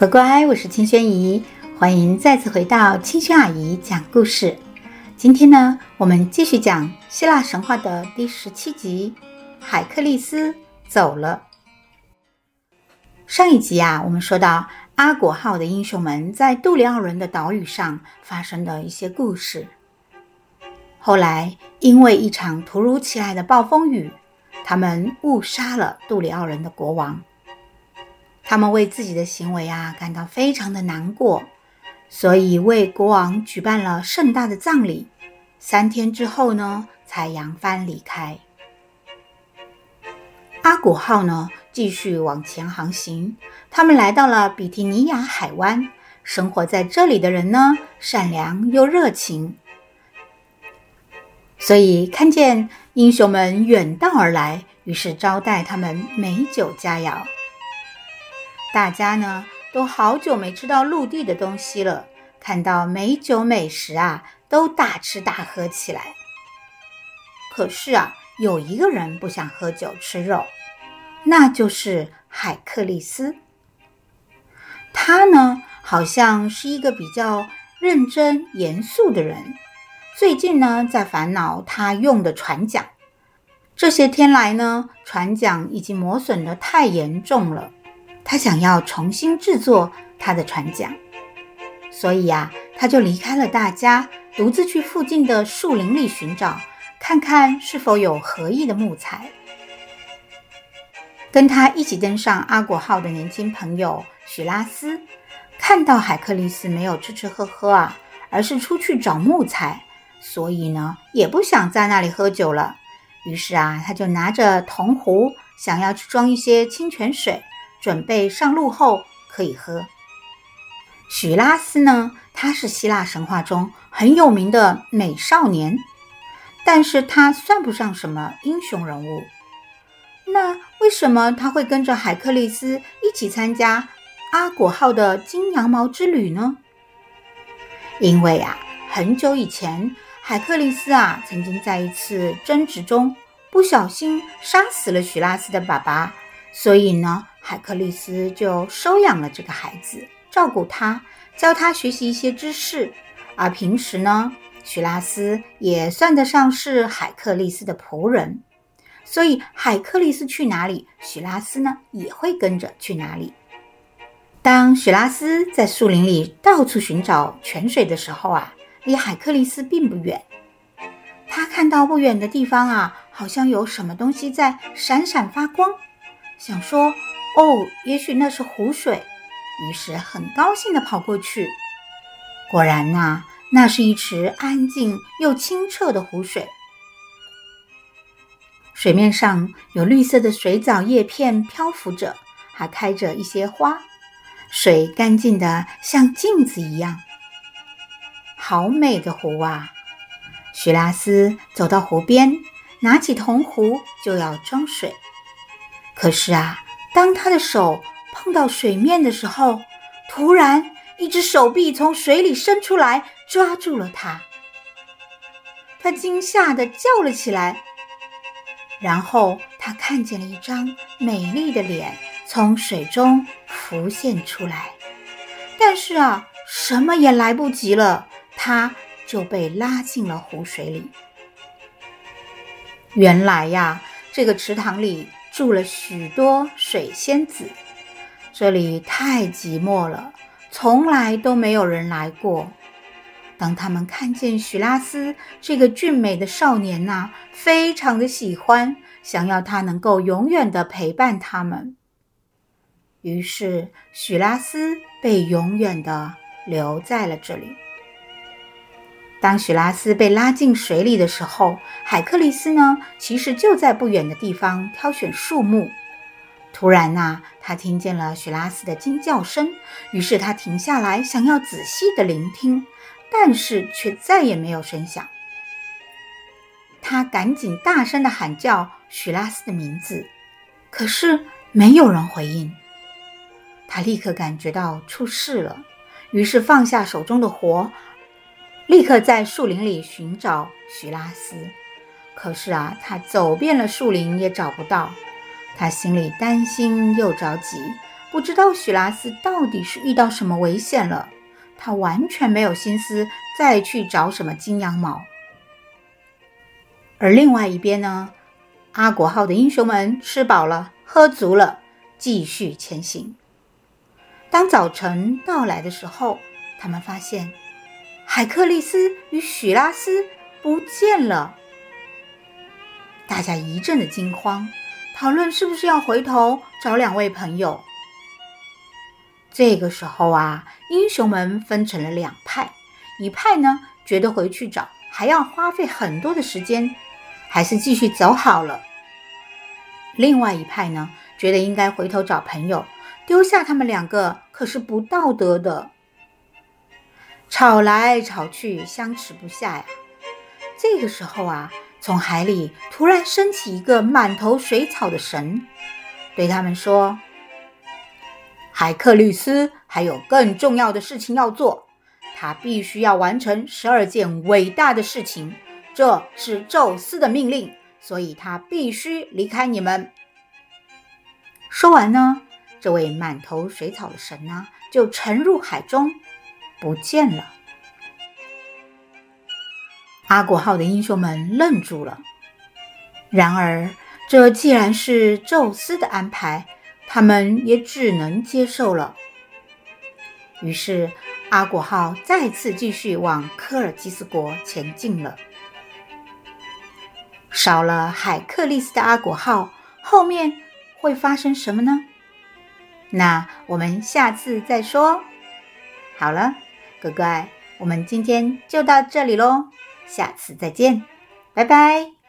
乖乖，我是清轩姨，欢迎再次回到清轩阿姨讲故事。今天呢，我们继续讲希腊神话的第十七集《海克利斯走了》。上一集啊，我们说到阿果号的英雄们在杜里奥人的岛屿上发生的一些故事。后来，因为一场突如其来的暴风雨，他们误杀了杜里奥人的国王。他们为自己的行为啊感到非常的难过，所以为国王举办了盛大的葬礼。三天之后呢，才扬帆离开。阿古号呢，继续往前航行。他们来到了比提尼亚海湾，生活在这里的人呢，善良又热情，所以看见英雄们远道而来，于是招待他们美酒佳肴。大家呢都好久没吃到陆地的东西了，看到美酒美食啊，都大吃大喝起来。可是啊，有一个人不想喝酒吃肉，那就是海克利斯。他呢，好像是一个比较认真严肃的人，最近呢在烦恼他用的船桨。这些天来呢，船桨已经磨损的太严重了。他想要重新制作他的船桨，所以呀，他就离开了大家，独自去附近的树林里寻找，看看是否有合意的木材。跟他一起登上阿果号的年轻朋友许拉斯，看到海克力斯没有吃吃喝喝啊，而是出去找木材，所以呢，也不想在那里喝酒了。于是啊，他就拿着铜壶，想要去装一些清泉水。准备上路后可以喝。许拉斯呢，他是希腊神话中很有名的美少年，但是他算不上什么英雄人物。那为什么他会跟着海克力斯一起参加阿果号的金羊毛之旅呢？因为啊，很久以前，海克力斯啊曾经在一次争执中不小心杀死了许拉斯的爸爸，所以呢。海克利斯就收养了这个孩子，照顾他，教他学习一些知识。而平时呢，许拉斯也算得上是海克利斯的仆人，所以海克利斯去哪里，许拉斯呢也会跟着去哪里。当许拉斯在树林里到处寻找泉水的时候啊，离海克利斯并不远。他看到不远的地方啊，好像有什么东西在闪闪发光，想说。哦，也许那是湖水，于是很高兴地跑过去。果然呐、啊，那是一池安静又清澈的湖水，水面上有绿色的水藻叶片漂浮着，还开着一些花，水干净得像镜子一样，好美的湖啊！徐拉斯走到湖边，拿起铜壶就要装水，可是啊。当他的手碰到水面的时候，突然一只手臂从水里伸出来，抓住了他。他惊吓地叫了起来，然后他看见了一张美丽的脸从水中浮现出来。但是啊，什么也来不及了，他就被拉进了湖水里。原来呀，这个池塘里。住了许多水仙子，这里太寂寞了，从来都没有人来过。当他们看见许拉斯这个俊美的少年呐、非常的喜欢，想要他能够永远的陪伴他们。于是许拉斯被永远的留在了这里。当许拉斯被拉进水里的时候，海克利斯呢，其实就在不远的地方挑选树木。突然呐，他听见了许拉斯的惊叫声，于是他停下来，想要仔细的聆听，但是却再也没有声响。他赶紧大声的喊叫许拉斯的名字，可是没有人回应。他立刻感觉到出事了，于是放下手中的活。立刻在树林里寻找许拉斯，可是啊，他走遍了树林也找不到。他心里担心又着急，不知道许拉斯到底是遇到什么危险了，他完全没有心思再去找什么金羊毛。而另外一边呢，阿果号的英雄们吃饱了，喝足了，继续前行。当早晨到来的时候，他们发现海克利斯与许拉斯不见了。大家一阵的惊慌，讨论是不是要回头找两位朋友。这个时候啊，英雄们分成了两派，一派呢觉得回去找还要花费很多的时间，还是继续走好了。另外一派呢觉得应该回头找朋友，丢下他们两个可是不道德的。吵来吵去，相持不下呀。这个时候啊，从海里突然升起一个满头水草的神，对他们说。海克力斯还有更重要的事情要做，他必须要完成十二件伟大的事情，这是宙斯的命令，所以他必须离开你们。说完呢，这位满头水草的神呢，就沉入海中，不见了。阿果号的英雄们愣住了，然而这既然是宙斯的安排。他们也只能接受了。于是，阿果号再次继续往科尔基斯国前进了。少了海克力斯的阿果号，后面会发生什么呢？那我们下次再说。好了，乖乖，我们今天就到这里喽，下次再见，拜拜。